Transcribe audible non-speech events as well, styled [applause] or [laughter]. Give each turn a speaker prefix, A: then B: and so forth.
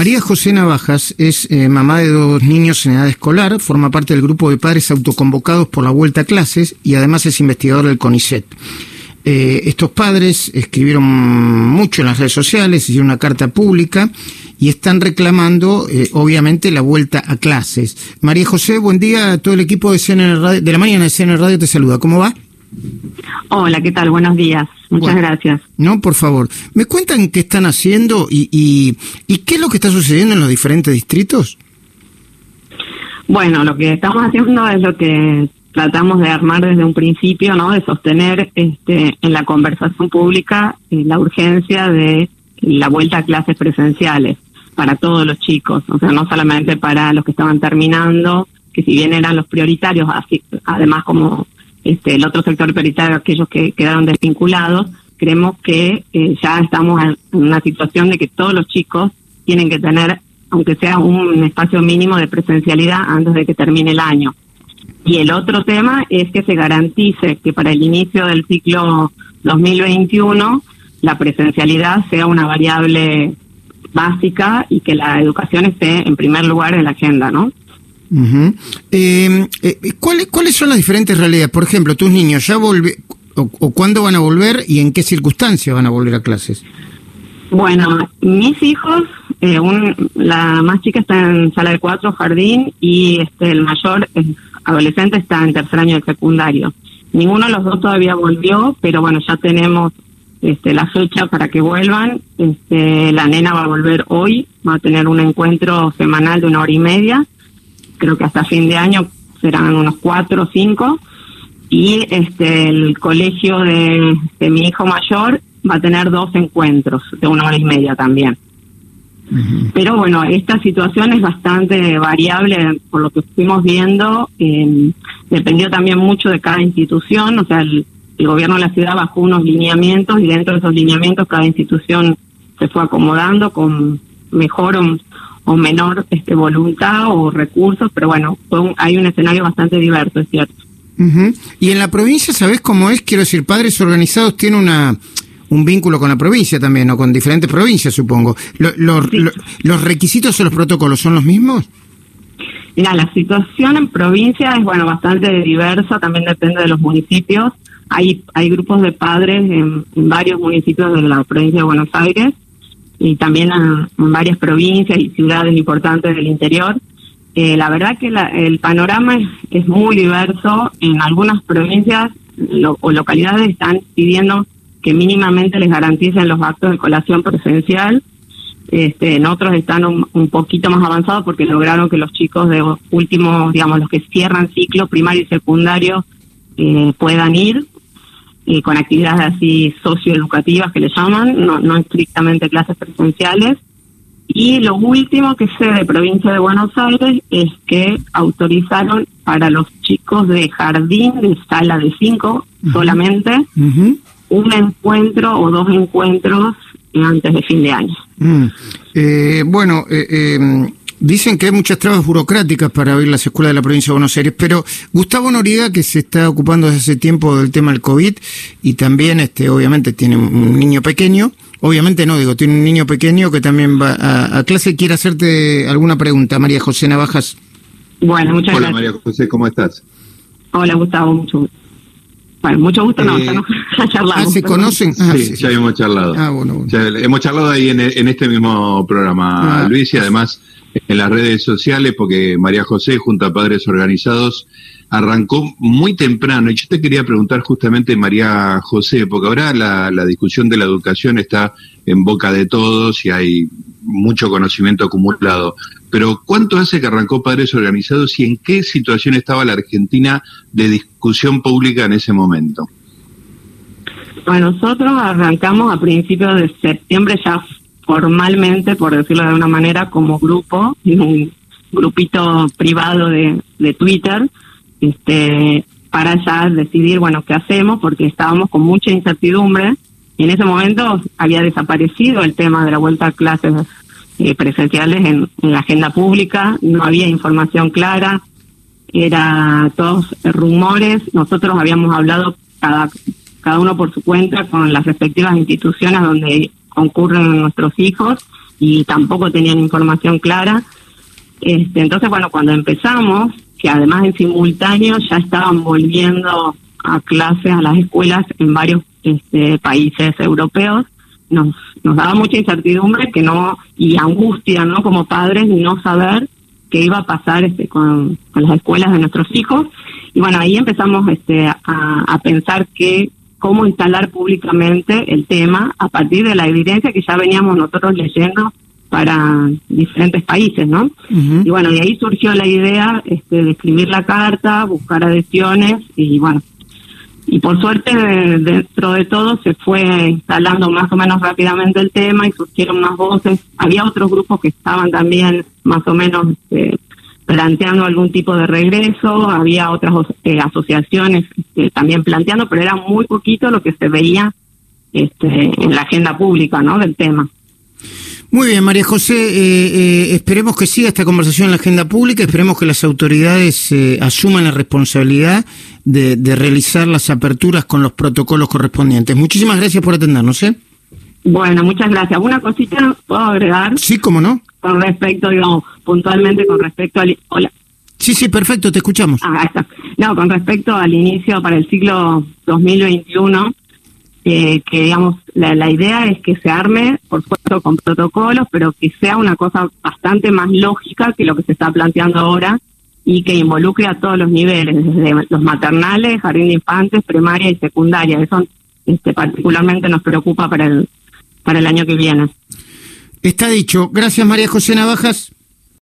A: María José Navajas es eh, mamá de dos niños en edad escolar, forma parte del grupo de padres autoconvocados por la vuelta a clases y además es investigador del CONICET. Eh, estos padres escribieron mucho en las redes sociales, hicieron una carta pública y están reclamando, eh, obviamente, la vuelta a clases. María José, buen día. Todo el equipo de, CNN de la mañana de CNN Radio te saluda. ¿Cómo va?
B: Hola, ¿qué tal? Buenos días. Muchas gracias.
A: No, por favor. ¿Me cuentan qué están haciendo y, y, y qué es lo que está sucediendo en los diferentes distritos?
B: Bueno, lo que estamos haciendo es lo que tratamos de armar desde un principio, ¿no? De sostener este, en la conversación pública eh, la urgencia de la vuelta a clases presenciales para todos los chicos, o sea, no solamente para los que estaban terminando, que si bien eran los prioritarios, así, además como este, el otro sector prioritario, aquellos que quedaron desvinculados, creemos que eh, ya estamos en una situación de que todos los chicos tienen que tener, aunque sea un espacio mínimo de presencialidad antes de que termine el año. Y el otro tema es que se garantice que para el inicio del ciclo 2021 la presencialidad sea una variable básica y que la educación esté en primer lugar en la agenda, ¿no?
A: Em, eh, ¿cuáles, ¿Cuáles son las diferentes realidades? Por ejemplo, tus niños ya volvieron, o, cuándo van a volver y en qué circunstancias van a volver a clases?
B: Bueno, mis hijos, eh, la más chica está en sala de cuatro, jardín, y este el mayor es adolescente está en tercer año de secundario. Ninguno de los dos todavía volvió, pero bueno, ya tenemos este, la fecha para que vuelvan. Este, la nena va a volver hoy, va a tener un encuentro semanal de una hora y media. Creo que hasta fin de año serán unos cuatro o cinco. Y este, el colegio de, de mi hijo mayor va a tener dos encuentros de una hora y media también. Pero bueno, esta situación es bastante variable por lo que fuimos viendo. Eh, dependió también mucho de cada institución, o sea, el, gobierno de la ciudad bajó unos lineamientos y dentro de esos lineamientos cada institución se fue acomodando con mejor o, menor este, voluntad o recursos, pero bueno, hay un escenario bastante diverso, es cierto.
A: Y en la provincia, ¿sabes cómo es? Quiero decir, padres organizados tienen una un vínculo con la provincia también, o con diferentes provincias, supongo. ¿Los requisitos o los protocolos son los mismos?
B: Mira, la situación en provincia es, bueno, bastante diversa, también depende de los municipios. Hay, hay grupos de padres en, varios municipios de la provincia de Buenos Aires y también en, varias provincias y ciudades importantes del interior. Eh, la verdad que el panorama es, muy diverso. En algunas provincias o localidades están pidiendo que mínimamente les garanticen los actos de colación presencial. Este, en otros están un, poquito más avanzados porque lograron que los chicos de últimos, digamos, los que cierran ciclo primario y secundario eh, puedan ir eh, con actividades así socioeducativas que le llaman, no, no estrictamente clases presenciales. Y lo último que sé de provincia de Buenos Aires es que autorizaron para los chicos de jardín de sala de cinco solamente un encuentro o dos encuentros antes de fin de año.
A: Mm. Eh, bueno, eh, em, dicen que hay muchas trabas burocráticas para abrir las escuelas de la provincia de Buenos Aires, pero Gustavo Noriega, que se está ocupando desde hace tiempo del tema del COVID y también, este, obviamente, tiene un niño pequeño, obviamente no, digo, tiene un niño pequeño que también va a, clase, quiere hacerte alguna pregunta, María José Navajas.
B: Bueno, muchas
C: gracias. Hola María José, ¿cómo estás?
B: Hola Gustavo, mucho gusto. Bueno, mucho gusto, no, ya, no, [laughs]
A: charlamos. Ah, ¿se conocen?
C: Ah, sí, ya hemos charlado. Ah, bueno, hemos charlado ahí en, en este mismo programa, ah. Luis, y además en las redes sociales, porque María José, junto a Padres Organizados, arrancó muy temprano. Y yo te quería preguntar justamente, María José, porque ahora la, discusión de la educación está en boca de todos y hay mucho conocimiento acumulado. Pero ¿cuánto hace que arrancó Padres Organizados y en qué situación estaba la Argentina de discusión pública en ese momento?
B: Bueno, nosotros arrancamos a principios de septiembre ya formalmente, por decirlo de alguna manera, como grupo, en un grupito privado de, de Twitter, este, para ya decidir, bueno, qué hacemos, porque estábamos con mucha incertidumbre. Y en ese momento había desaparecido el tema de la vuelta a clases eh, presenciales en, la agenda pública, no había información clara, era todos rumores, nosotros habíamos hablado cada, cada uno por su cuenta con las respectivas instituciones donde concurren nuestros hijos y tampoco tenían información clara. Este, entonces, bueno, cuando empezamos, que además en simultáneo ya estaban volviendo a clases a las escuelas en varios este, países europeos, nos, nos daba mucha incertidumbre que no y angustia, ¿no? Como padres no saber qué iba a pasar este, con, las escuelas de nuestros hijos. Y bueno, ahí empezamos este, a, a pensar que cómo instalar públicamente el tema a partir de la evidencia que ya veníamos nosotros leyendo para diferentes países, ¿no? Y bueno, de ahí surgió la idea este, de escribir la carta, buscar adhesiones y bueno, y por suerte dentro de todo se fue instalando más o menos rápidamente el tema y surgieron más voces. Había otros grupos que estaban también más o menos este, planteando algún tipo de regreso, había otras eh, asociaciones este, también planteando, pero era muy poquito lo que se veía este, en la agenda pública ¿no? del tema.
A: Muy bien, María José, eh, eh, esperemos que siga esta conversación en la agenda pública, esperemos que las autoridades eh, asuman la responsabilidad de, realizar las aperturas con los protocolos correspondientes. Muchísimas gracias por atendernos. ¿eh?
B: Bueno, muchas gracias. Una cosita puedo agregar.
A: Sí, cómo no.
B: Con respecto, digamos, puntualmente con respecto al... Hola.
A: Sí, sí, perfecto, te escuchamos.
B: Ah, está. No, con respecto al inicio para el siglo 2021, que digamos, la, idea es que se arme, por supuesto, con protocolos, pero que sea una cosa bastante más lógica que lo que se está planteando ahora y que involucre a todos los niveles, desde los maternales, jardín de infantes, primaria y secundaria. Eso este, particularmente nos preocupa para el, para el año que viene.
A: Está dicho. Gracias, María José Navajas.